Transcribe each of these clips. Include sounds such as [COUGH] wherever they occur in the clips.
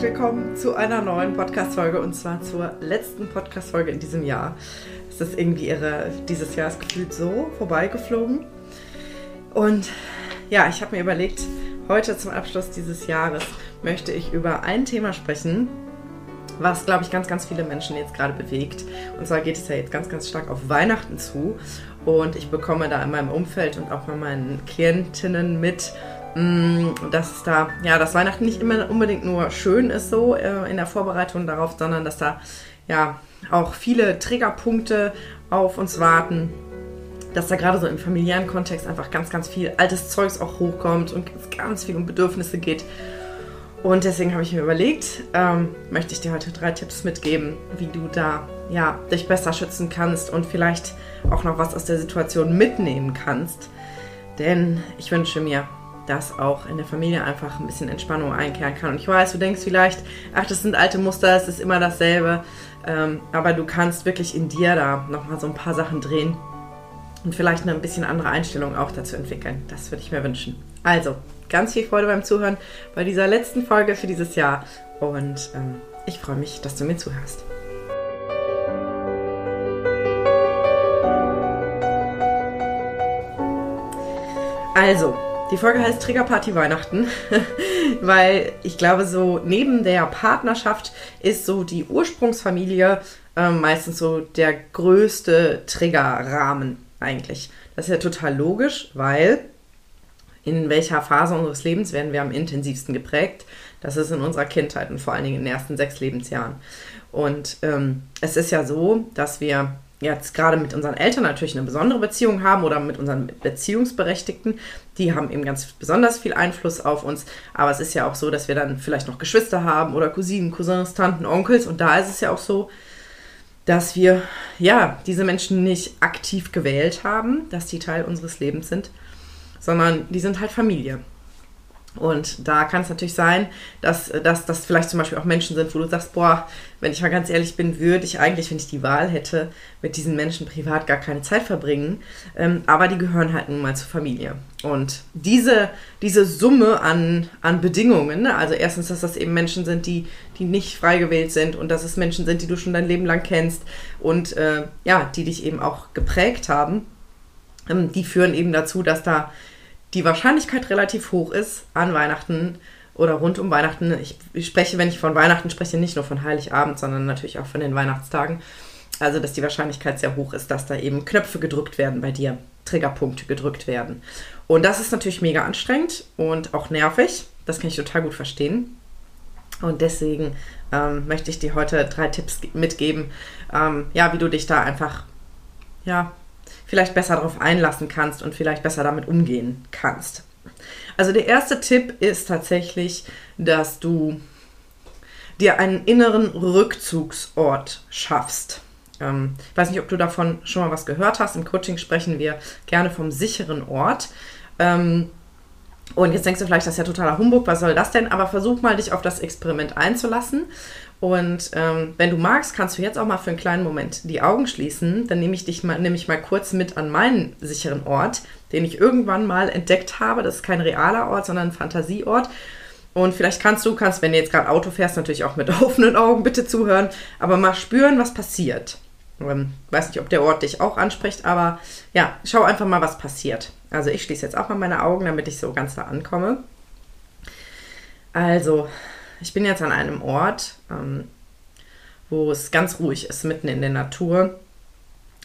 herzlich willkommen zu einer neuen Podcast-Folge und zwar zur letzten Podcast-Folge in diesem Jahr. Es ist irgendwie irre, dieses Jahr ist gefühlt so vorbeigeflogen. Und ja, ich habe mir überlegt, heute zum Abschluss dieses Jahres möchte ich über ein Thema sprechen, was, glaube ich, ganz, ganz viele Menschen jetzt gerade bewegt. Und zwar geht es ja jetzt ganz, ganz stark auf Weihnachten zu. Und ich bekomme da in meinem Umfeld und auch bei meinen Klientinnen mit, dass es da, ja, dass Weihnachten nicht immer unbedingt nur schön ist so äh, in der Vorbereitung darauf, sondern dass da ja auch viele Triggerpunkte auf uns warten, dass da gerade so im familiären Kontext einfach ganz, ganz viel altes Zeugs auch hochkommt und ganz viel um Bedürfnisse geht. Und deswegen habe ich mir überlegt, ähm, möchte ich dir heute drei Tipps mitgeben, wie du da ja, dich besser schützen kannst und vielleicht auch noch was aus der Situation mitnehmen kannst. Denn ich wünsche mir, dass auch in der Familie einfach ein bisschen Entspannung einkehren kann. Und ich weiß, du denkst vielleicht, ach, das sind alte Muster, es ist immer dasselbe. Ähm, aber du kannst wirklich in dir da nochmal so ein paar Sachen drehen und vielleicht eine ein bisschen andere Einstellung auch dazu entwickeln. Das würde ich mir wünschen. Also, ganz viel Freude beim Zuhören bei dieser letzten Folge für dieses Jahr. Und ähm, ich freue mich, dass du mir zuhörst. Also, die Folge heißt Triggerparty Weihnachten, [LAUGHS] weil ich glaube, so neben der Partnerschaft ist so die Ursprungsfamilie äh, meistens so der größte Triggerrahmen eigentlich. Das ist ja total logisch, weil in welcher Phase unseres Lebens werden wir am intensivsten geprägt? Das ist in unserer Kindheit und vor allen Dingen in den ersten sechs Lebensjahren. Und ähm, es ist ja so, dass wir jetzt gerade mit unseren Eltern natürlich eine besondere Beziehung haben oder mit unseren Beziehungsberechtigten, die haben eben ganz besonders viel Einfluss auf uns. Aber es ist ja auch so, dass wir dann vielleicht noch Geschwister haben oder Cousinen, Cousins, Tanten, Onkels. Und da ist es ja auch so, dass wir ja diese Menschen nicht aktiv gewählt haben, dass die Teil unseres Lebens sind, sondern die sind halt Familie. Und da kann es natürlich sein, dass, dass das vielleicht zum Beispiel auch Menschen sind, wo du sagst, boah, wenn ich mal ganz ehrlich bin, würde ich eigentlich, wenn ich die Wahl hätte, mit diesen Menschen privat gar keine Zeit verbringen. Ähm, aber die gehören halt nun mal zur Familie. Und diese, diese Summe an, an Bedingungen, ne? also erstens, dass das eben Menschen sind, die, die nicht frei gewählt sind und dass es Menschen sind, die du schon dein Leben lang kennst und äh, ja, die dich eben auch geprägt haben, ähm, die führen eben dazu, dass da die Wahrscheinlichkeit relativ hoch ist an Weihnachten oder rund um Weihnachten. Ich, spreche, wenn ich von Weihnachten spreche, nicht nur von Heiligabend, sondern natürlich auch von den Weihnachtstagen. Also, dass die Wahrscheinlichkeit sehr hoch ist, dass da eben Knöpfe gedrückt werden bei dir, Triggerpunkte gedrückt werden. Und das ist natürlich mega anstrengend und auch nervig. Das kann ich total gut verstehen. Und deswegen ähm, möchte ich dir heute drei Tipps mitgeben, ähm, ja, wie du dich da einfach ja, vielleicht besser darauf einlassen kannst und vielleicht besser damit umgehen kannst. Also der erste Tipp ist tatsächlich, dass du dir einen inneren Rückzugsort schaffst. Ähm, ich weiß nicht, ob du davon schon mal was gehört hast. Im Coaching sprechen wir gerne vom sicheren Ort. Ähm, und jetzt denkst du vielleicht, das ist ja totaler Humbug, was soll das denn? Aber versuch mal, dich auf das Experiment einzulassen und ähm, wenn du magst, kannst du jetzt auch mal für einen kleinen Moment die Augen schließen. Dann nehme ich dich mal, nehme ich mal kurz mit an meinen sicheren Ort, den ich irgendwann mal entdeckt habe. Das ist kein realer Ort, sondern ein Fantasieort. Und vielleicht kannst du, kannst, wenn du jetzt gerade Auto fährst, natürlich auch mit [LAUGHS] offenen Augen bitte zuhören, aber mal spüren, was passiert. Ähm, weiß nicht, ob der Ort dich auch anspricht, aber ja, schau einfach mal, was passiert. Also ich schließe jetzt auch mal meine Augen, damit ich so ganz da ankomme. Also, ich bin jetzt an einem Ort, ähm, wo es ganz ruhig ist, mitten in der Natur.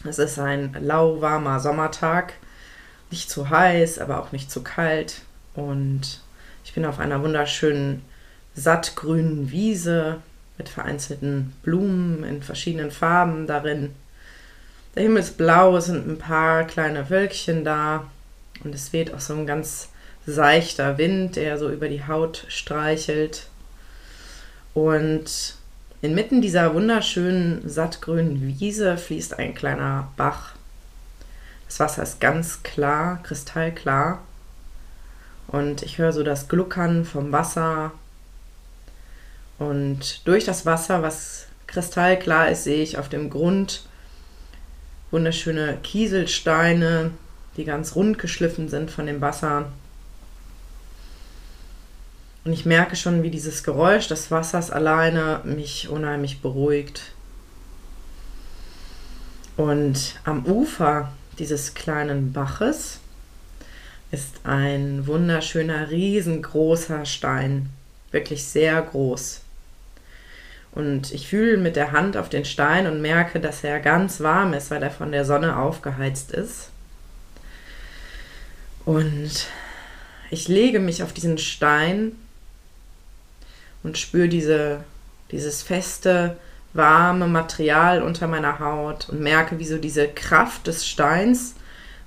Es ist ein lauwarmer Sommertag, nicht zu heiß, aber auch nicht zu kalt. Und ich bin auf einer wunderschönen sattgrünen Wiese mit vereinzelten Blumen in verschiedenen Farben darin. Der Himmel ist blau, es sind ein paar kleine Wölkchen da und es weht auch so ein ganz seichter Wind, der so über die Haut streichelt. Und inmitten dieser wunderschönen sattgrünen Wiese fließt ein kleiner Bach. Das Wasser ist ganz klar, kristallklar. Und ich höre so das Gluckern vom Wasser. Und durch das Wasser, was kristallklar ist, sehe ich auf dem Grund wunderschöne Kieselsteine, die ganz rund geschliffen sind von dem Wasser. Und ich merke schon, wie dieses Geräusch des Wassers alleine mich unheimlich beruhigt. Und am Ufer dieses kleinen Baches ist ein wunderschöner, riesengroßer Stein. Wirklich sehr groß. Und ich fühle mit der Hand auf den Stein und merke, dass er ganz warm ist, weil er von der Sonne aufgeheizt ist. Und ich lege mich auf diesen Stein und spüre diese, dieses feste, warme Material unter meiner Haut und merke, wie so diese Kraft des Steins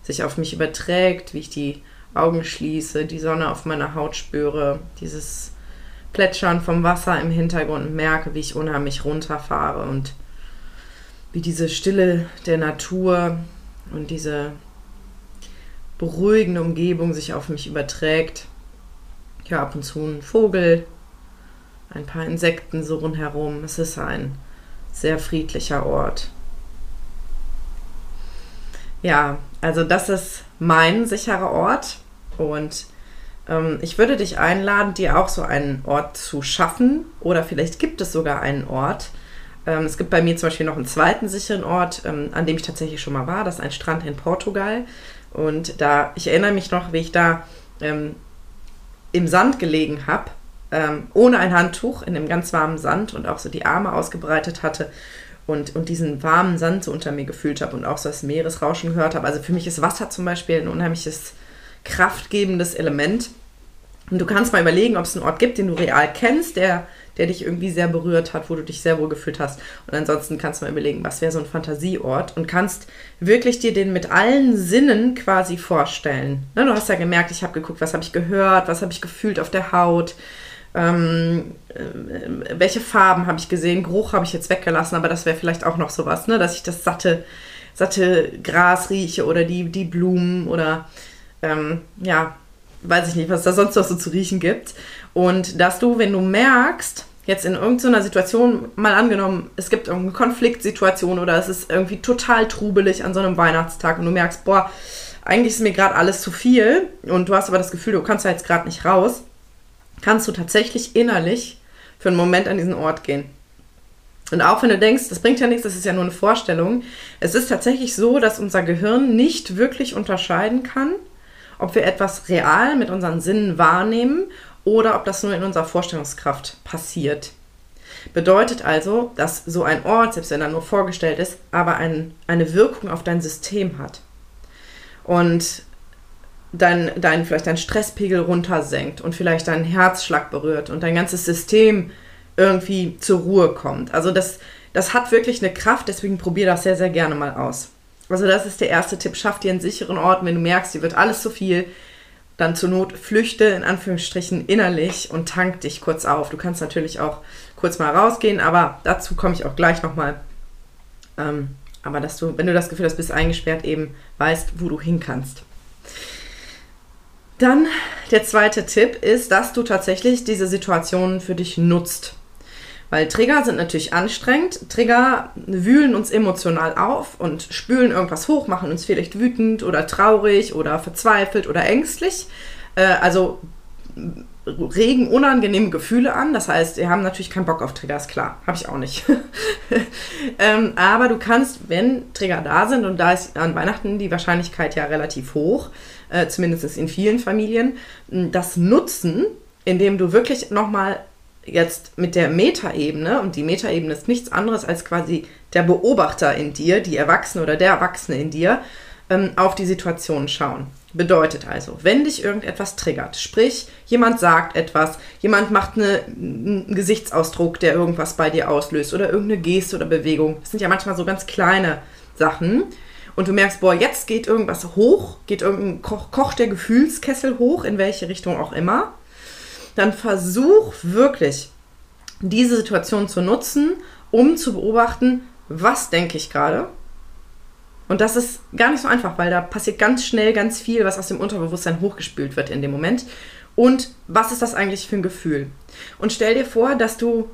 sich auf mich überträgt, wie ich die Augen schließe, die Sonne auf meiner Haut spüre, dieses Plätschern vom Wasser im Hintergrund merke, wie ich unheimlich runterfahre und wie diese Stille der Natur und diese beruhigende Umgebung sich auf mich überträgt. Ich höre ab und zu einen Vogel, ein paar Insekten so rundherum. Es ist ein sehr friedlicher Ort. Ja, also das ist mein sicherer Ort und ich würde dich einladen, dir auch so einen Ort zu schaffen oder vielleicht gibt es sogar einen Ort. Ähm, es gibt bei mir zum Beispiel noch einen zweiten sicheren Ort, ähm, an dem ich tatsächlich schon mal war. Das ist ein Strand in Portugal und da, ich erinnere mich noch, wie ich da ähm, im Sand gelegen habe ähm, ohne ein Handtuch in dem ganz warmen Sand und auch so die Arme ausgebreitet hatte und, und diesen warmen Sand so unter mir gefühlt habe und auch so das Meeresrauschen gehört habe. Also für mich ist Wasser zum Beispiel ein unheimliches kraftgebendes Element. Und du kannst mal überlegen, ob es einen Ort gibt, den du real kennst, der der dich irgendwie sehr berührt hat, wo du dich sehr wohl gefühlt hast. Und ansonsten kannst du mal überlegen, was wäre so ein Fantasieort und kannst wirklich dir den mit allen Sinnen quasi vorstellen. Ne, du hast ja gemerkt, ich habe geguckt, was habe ich gehört, was habe ich gefühlt auf der Haut, ähm, äh, welche Farben habe ich gesehen, Geruch habe ich jetzt weggelassen, aber das wäre vielleicht auch noch sowas, ne, dass ich das satte, satte Gras rieche oder die, die Blumen oder ähm, ja, weiß ich nicht, was da sonst noch so zu riechen gibt. Und dass du, wenn du merkst, jetzt in irgendeiner Situation, mal angenommen, es gibt irgendeine Konfliktsituation oder es ist irgendwie total trubelig an so einem Weihnachtstag und du merkst, boah, eigentlich ist mir gerade alles zu viel und du hast aber das Gefühl, du kannst da jetzt gerade nicht raus, kannst du tatsächlich innerlich für einen Moment an diesen Ort gehen. Und auch wenn du denkst, das bringt ja nichts, das ist ja nur eine Vorstellung, es ist tatsächlich so, dass unser Gehirn nicht wirklich unterscheiden kann, ob wir etwas real mit unseren Sinnen wahrnehmen oder ob das nur in unserer Vorstellungskraft passiert. Bedeutet also, dass so ein Ort, selbst wenn er nur vorgestellt ist, aber ein, eine Wirkung auf dein System hat. Und dein, dein, vielleicht dein Stresspegel runtersenkt und vielleicht deinen Herzschlag berührt und dein ganzes System irgendwie zur Ruhe kommt. Also das, das hat wirklich eine Kraft, deswegen probier das sehr, sehr gerne mal aus. Also das ist der erste Tipp. Schaff dir einen sicheren Ort, wenn du merkst, dir wird alles zu viel. Dann zur Not flüchte in Anführungsstrichen innerlich und tank dich kurz auf. Du kannst natürlich auch kurz mal rausgehen, aber dazu komme ich auch gleich nochmal. Ähm, aber dass du, wenn du das Gefühl hast, bist eingesperrt, eben weißt, wo du hin kannst. Dann der zweite Tipp ist, dass du tatsächlich diese Situation für dich nutzt. Weil Trigger sind natürlich anstrengend. Trigger wühlen uns emotional auf und spülen irgendwas hoch, machen uns vielleicht wütend oder traurig oder verzweifelt oder ängstlich. Äh, also regen unangenehme Gefühle an. Das heißt, wir haben natürlich keinen Bock auf Trigger, ist klar. Habe ich auch nicht. [LAUGHS] ähm, aber du kannst, wenn Trigger da sind, und da ist an Weihnachten die Wahrscheinlichkeit ja relativ hoch, äh, zumindest in vielen Familien, das nutzen, indem du wirklich nochmal jetzt mit der Metaebene, und die Metaebene ist nichts anderes als quasi der Beobachter in dir, die Erwachsene oder der Erwachsene in dir, ähm, auf die Situation schauen. Bedeutet also, wenn dich irgendetwas triggert, sprich, jemand sagt etwas, jemand macht eine, einen Gesichtsausdruck, der irgendwas bei dir auslöst oder irgendeine Geste oder Bewegung, das sind ja manchmal so ganz kleine Sachen, und du merkst, boah, jetzt geht irgendwas hoch, geht irgendein Koch, kocht der Gefühlskessel hoch, in welche Richtung auch immer, dann versuch wirklich diese Situation zu nutzen, um zu beobachten, was denke ich gerade. Und das ist gar nicht so einfach, weil da passiert ganz schnell ganz viel, was aus dem Unterbewusstsein hochgespült wird in dem Moment. Und was ist das eigentlich für ein Gefühl? Und stell dir vor, dass du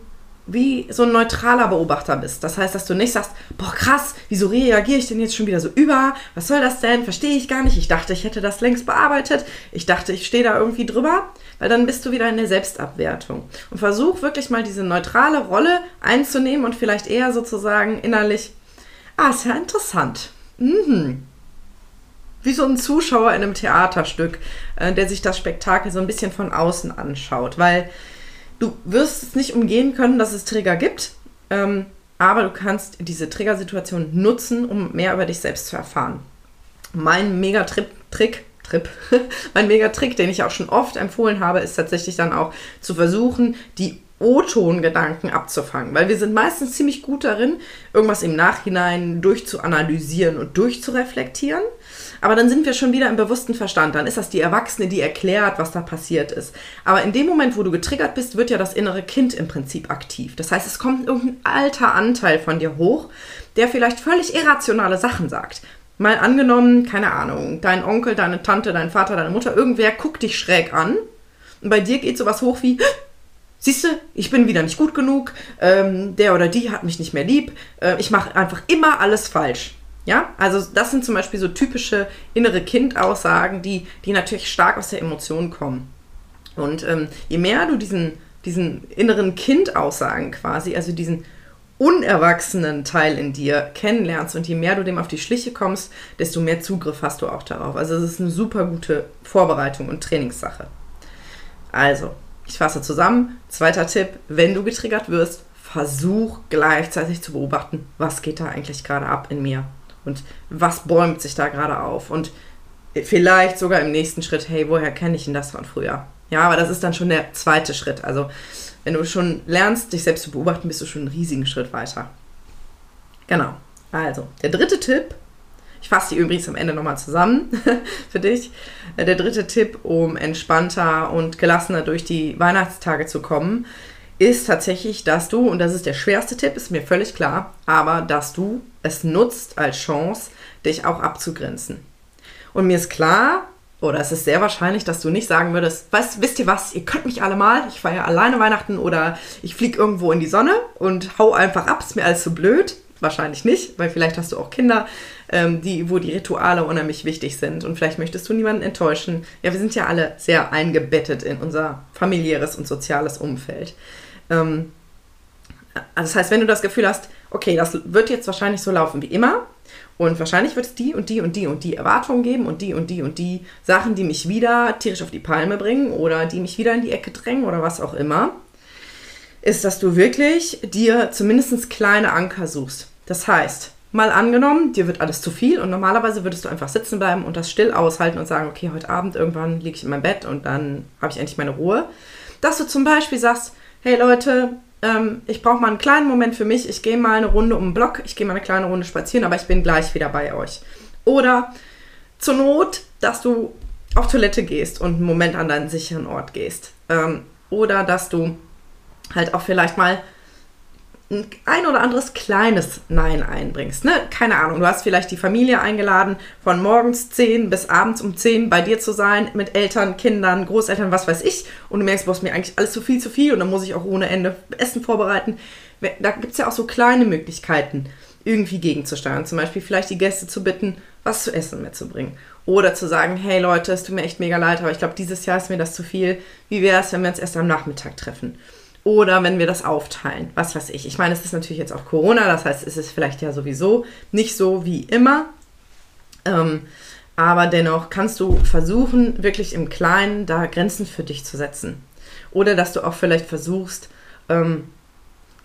wie so ein neutraler Beobachter bist. Das heißt, dass du nicht sagst, boah krass, wieso reagiere ich denn jetzt schon wieder so über? Was soll das denn? Verstehe ich gar nicht. Ich dachte, ich hätte das längst bearbeitet. Ich dachte, ich stehe da irgendwie drüber. Weil dann bist du wieder in der Selbstabwertung. Und versuch wirklich mal diese neutrale Rolle einzunehmen und vielleicht eher sozusagen innerlich, ah, ist ja interessant. Mhm. Wie so ein Zuschauer in einem Theaterstück, äh, der sich das Spektakel so ein bisschen von außen anschaut. Weil Du wirst es nicht umgehen können, dass es Trigger gibt, ähm, aber du kannst diese Triggersituation nutzen, um mehr über dich selbst zu erfahren. Mein Megatrip, Trick, Trip, [LAUGHS] mein Megatrick, den ich auch schon oft empfohlen habe, ist tatsächlich dann auch zu versuchen, die O-Ton-Gedanken abzufangen, weil wir sind meistens ziemlich gut darin, irgendwas im Nachhinein durchzuanalysieren und durchzureflektieren. Aber dann sind wir schon wieder im bewussten Verstand. Dann ist das die Erwachsene, die erklärt, was da passiert ist. Aber in dem Moment, wo du getriggert bist, wird ja das innere Kind im Prinzip aktiv. Das heißt, es kommt irgendein alter Anteil von dir hoch, der vielleicht völlig irrationale Sachen sagt. Mal angenommen, keine Ahnung, dein Onkel, deine Tante, dein Vater, deine Mutter, irgendwer guckt dich schräg an. Und bei dir geht sowas hoch wie, siehst du, ich bin wieder nicht gut genug, ähm, der oder die hat mich nicht mehr lieb, äh, ich mache einfach immer alles falsch. Ja, also das sind zum Beispiel so typische innere Kind-Aussagen, die, die natürlich stark aus der Emotion kommen. Und ähm, je mehr du diesen, diesen inneren Kind-Aussagen quasi, also diesen unerwachsenen Teil in dir kennenlernst und je mehr du dem auf die Schliche kommst, desto mehr Zugriff hast du auch darauf. Also es ist eine super gute Vorbereitung und Trainingssache. Also, ich fasse zusammen. Zweiter Tipp, wenn du getriggert wirst, versuch gleichzeitig zu beobachten, was geht da eigentlich gerade ab in mir und was bäumt sich da gerade auf und vielleicht sogar im nächsten Schritt, hey, woher kenne ich denn das von früher? Ja, aber das ist dann schon der zweite Schritt. Also wenn du schon lernst, dich selbst zu beobachten, bist du schon einen riesigen Schritt weiter. Genau. Also, der dritte Tipp, ich fasse die übrigens am Ende nochmal zusammen [LAUGHS] für dich. Der dritte Tipp, um entspannter und gelassener durch die Weihnachtstage zu kommen, ist tatsächlich, dass du, und das ist der schwerste Tipp, ist mir völlig klar, aber dass du es nutzt als Chance, dich auch abzugrenzen. Und mir ist klar, oder es ist sehr wahrscheinlich, dass du nicht sagen würdest, weißt, wisst ihr was, ihr könnt mich alle mal, ich feiere alleine Weihnachten oder ich fliege irgendwo in die Sonne und hau einfach ab, ist mir alles so blöd. Wahrscheinlich nicht, weil vielleicht hast du auch Kinder, ähm, die, wo die Rituale unheimlich wichtig sind und vielleicht möchtest du niemanden enttäuschen. Ja, wir sind ja alle sehr eingebettet in unser familiäres und soziales Umfeld. Ähm, also das heißt, wenn du das Gefühl hast, okay, das wird jetzt wahrscheinlich so laufen wie immer und wahrscheinlich wird es die und die und die und die Erwartungen geben und die und die und die Sachen, die mich wieder tierisch auf die Palme bringen oder die mich wieder in die Ecke drängen oder was auch immer, ist, dass du wirklich dir zumindest kleine Anker suchst. Das heißt, mal angenommen, dir wird alles zu viel und normalerweise würdest du einfach sitzen bleiben und das still aushalten und sagen, okay, heute Abend irgendwann liege ich in meinem Bett und dann habe ich endlich meine Ruhe. Dass du zum Beispiel sagst, hey Leute, ähm, ich brauche mal einen kleinen Moment für mich, ich gehe mal eine Runde um den Block, ich gehe mal eine kleine Runde spazieren, aber ich bin gleich wieder bei euch. Oder zur Not, dass du auf Toilette gehst und einen Moment an deinen sicheren Ort gehst. Ähm, oder dass du halt auch vielleicht mal ein oder anderes kleines Nein einbringst. Ne? Keine Ahnung, du hast vielleicht die Familie eingeladen, von morgens 10 bis abends um 10 bei dir zu sein, mit Eltern, Kindern, Großeltern, was weiß ich. Und du merkst, boah, ist mir eigentlich alles zu viel, zu viel und dann muss ich auch ohne Ende Essen vorbereiten. Da gibt es ja auch so kleine Möglichkeiten, irgendwie gegenzusteuern. Zum Beispiel vielleicht die Gäste zu bitten, was zu essen mitzubringen. Oder zu sagen, hey Leute, es tut mir echt mega leid, aber ich glaube, dieses Jahr ist mir das zu viel. Wie wäre es, wenn wir uns erst am Nachmittag treffen? Oder wenn wir das aufteilen, was weiß ich. Ich meine, es ist natürlich jetzt auch Corona, das heißt, es ist vielleicht ja sowieso nicht so wie immer. Ähm, aber dennoch kannst du versuchen, wirklich im Kleinen da Grenzen für dich zu setzen. Oder dass du auch vielleicht versuchst, ähm,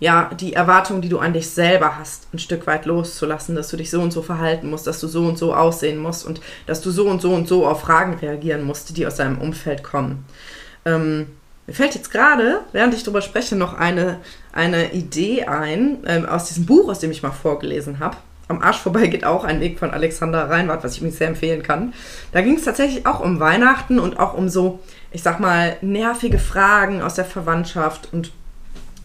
ja, die Erwartungen, die du an dich selber hast, ein Stück weit loszulassen, dass du dich so und so verhalten musst, dass du so und so aussehen musst und dass du so und so und so auf Fragen reagieren musst, die aus deinem Umfeld kommen. Ähm, mir fällt jetzt gerade, während ich darüber spreche, noch eine, eine Idee ein ähm, aus diesem Buch, aus dem ich mal vorgelesen habe. Am Arsch vorbei geht auch ein Weg von Alexander Reinwart, was ich mir sehr empfehlen kann. Da ging es tatsächlich auch um Weihnachten und auch um so, ich sag mal, nervige Fragen aus der Verwandtschaft und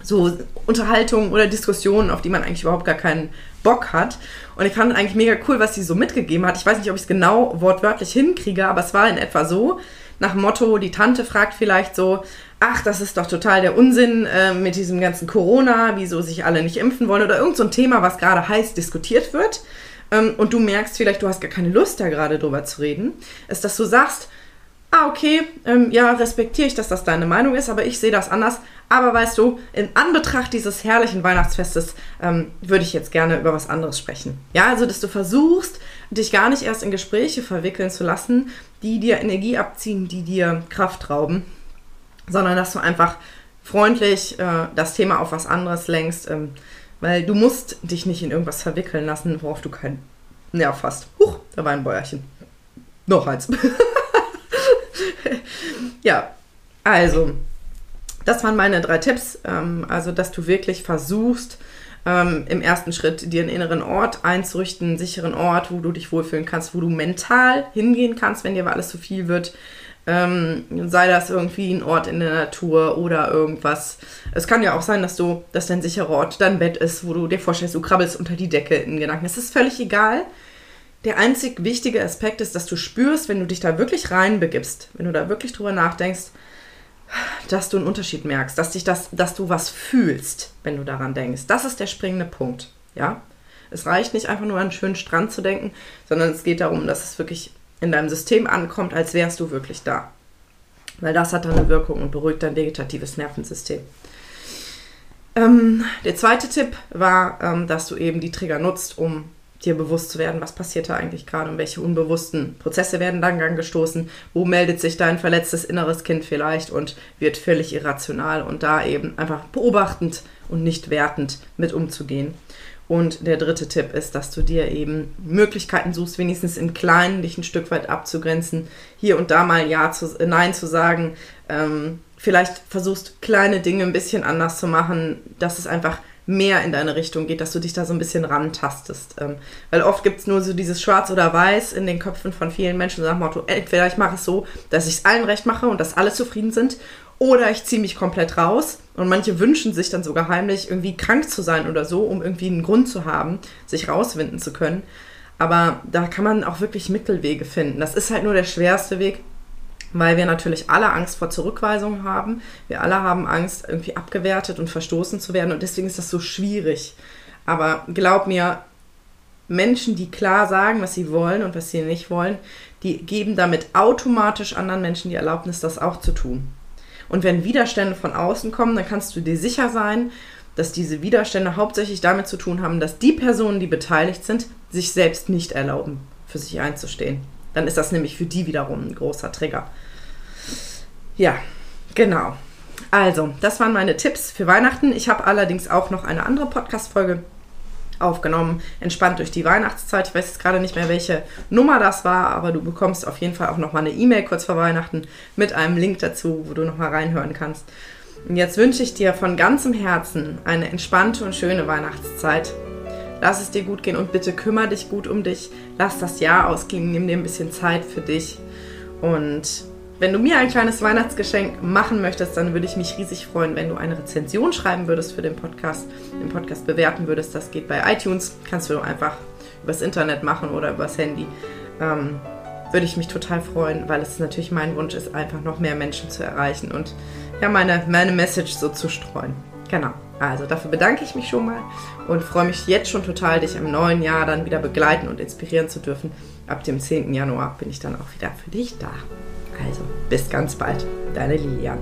so Unterhaltungen oder Diskussionen, auf die man eigentlich überhaupt gar keinen Bock hat. Und ich fand eigentlich mega cool, was sie so mitgegeben hat. Ich weiß nicht, ob ich es genau wortwörtlich hinkriege, aber es war in etwa so, nach Motto, die Tante fragt vielleicht so, ach, das ist doch total der Unsinn äh, mit diesem ganzen Corona, wieso sich alle nicht impfen wollen oder irgend so ein Thema, was gerade heiß diskutiert wird. Ähm, und du merkst vielleicht, du hast gar keine Lust, da gerade drüber zu reden, ist, dass du sagst, ah, okay, ähm, ja, respektiere ich, dass das deine Meinung ist, aber ich sehe das anders. Aber weißt du, in Anbetracht dieses herrlichen Weihnachtsfestes ähm, würde ich jetzt gerne über was anderes sprechen. Ja, also, dass du versuchst, dich gar nicht erst in Gespräche verwickeln zu lassen, die dir Energie abziehen, die dir Kraft rauben, sondern dass du einfach freundlich äh, das Thema auf was anderes lenkst, ähm, weil du musst dich nicht in irgendwas verwickeln lassen, worauf du keinen Nerv hast. Huch, da war ein Bäuerchen. Noch eins. [LAUGHS] ja, also, das waren meine drei Tipps. Ähm, also, dass du wirklich versuchst, ähm, im ersten Schritt dir einen inneren Ort einzurichten, einen sicheren Ort, wo du dich wohlfühlen kannst, wo du mental hingehen kannst, wenn dir alles zu viel wird. Ähm, sei das irgendwie ein Ort in der Natur oder irgendwas. Es kann ja auch sein, dass du, dass dein sicherer Ort dein Bett ist, wo du dir vorstellst, du krabbelst unter die Decke in Gedanken. Es ist völlig egal. Der einzig wichtige Aspekt ist, dass du spürst, wenn du dich da wirklich reinbegibst, wenn du da wirklich drüber nachdenkst, dass du einen Unterschied merkst, dass dich das, dass du was fühlst, wenn du daran denkst. Das ist der springende Punkt, ja. Es reicht nicht einfach nur an einen schönen Strand zu denken, sondern es geht darum, dass es wirklich in deinem System ankommt, als wärst du wirklich da. Weil das hat dann eine Wirkung und beruhigt dein vegetatives Nervensystem. Ähm, der zweite Tipp war, ähm, dass du eben die Trigger nutzt, um dir bewusst zu werden, was passiert da eigentlich gerade und welche unbewussten Prozesse werden dann angestoßen, wo meldet sich dein verletztes inneres Kind vielleicht und wird völlig irrational und da eben einfach beobachtend und nicht wertend mit umzugehen. Und der dritte Tipp ist, dass du dir eben Möglichkeiten suchst, wenigstens im Kleinen dich ein Stück weit abzugrenzen, hier und da mal Ja zu, Nein zu sagen, ähm, vielleicht versuchst kleine Dinge ein bisschen anders zu machen, dass es einfach mehr in deine Richtung geht, dass du dich da so ein bisschen rantastest. Ähm, weil oft gibt es nur so dieses Schwarz oder Weiß in den Köpfen von vielen Menschen, so nach dem Motto, entweder ich mache es so, dass ich es allen recht mache und dass alle zufrieden sind, oder ich ziehe mich komplett raus. Und manche wünschen sich dann sogar heimlich, irgendwie krank zu sein oder so, um irgendwie einen Grund zu haben, sich rauswinden zu können. Aber da kann man auch wirklich Mittelwege finden. Das ist halt nur der schwerste Weg, weil wir natürlich alle Angst vor Zurückweisung haben. Wir alle haben Angst, irgendwie abgewertet und verstoßen zu werden und deswegen ist das so schwierig. Aber glaub mir, Menschen, die klar sagen, was sie wollen und was sie nicht wollen, die geben damit automatisch anderen Menschen die Erlaubnis, das auch zu tun. Und wenn Widerstände von außen kommen, dann kannst du dir sicher sein, dass diese Widerstände hauptsächlich damit zu tun haben, dass die Personen, die beteiligt sind, sich selbst nicht erlauben, für sich einzustehen. Dann ist das nämlich für die wiederum ein großer Trigger. Ja, genau. Also, das waren meine Tipps für Weihnachten. Ich habe allerdings auch noch eine andere Podcast-Folge aufgenommen, entspannt durch die Weihnachtszeit. Ich weiß jetzt gerade nicht mehr, welche Nummer das war, aber du bekommst auf jeden Fall auch nochmal eine E-Mail kurz vor Weihnachten mit einem Link dazu, wo du nochmal reinhören kannst. Und jetzt wünsche ich dir von ganzem Herzen eine entspannte und schöne Weihnachtszeit. Lass es dir gut gehen und bitte kümmere dich gut um dich. Lass das Jahr ausklingen, nimm dir ein bisschen Zeit für dich und wenn du mir ein kleines Weihnachtsgeschenk machen möchtest, dann würde ich mich riesig freuen, wenn du eine Rezension schreiben würdest für den Podcast, den Podcast bewerten würdest. Das geht bei iTunes, kannst du einfach übers Internet machen oder übers Handy. Ähm, würde ich mich total freuen, weil es natürlich mein Wunsch ist, einfach noch mehr Menschen zu erreichen und ja, meine, meine Message so zu streuen. Genau. Also dafür bedanke ich mich schon mal und freue mich jetzt schon total, dich im neuen Jahr dann wieder begleiten und inspirieren zu dürfen. Ab dem 10. Januar bin ich dann auch wieder für dich da. Also, bis ganz bald, deine Lilian.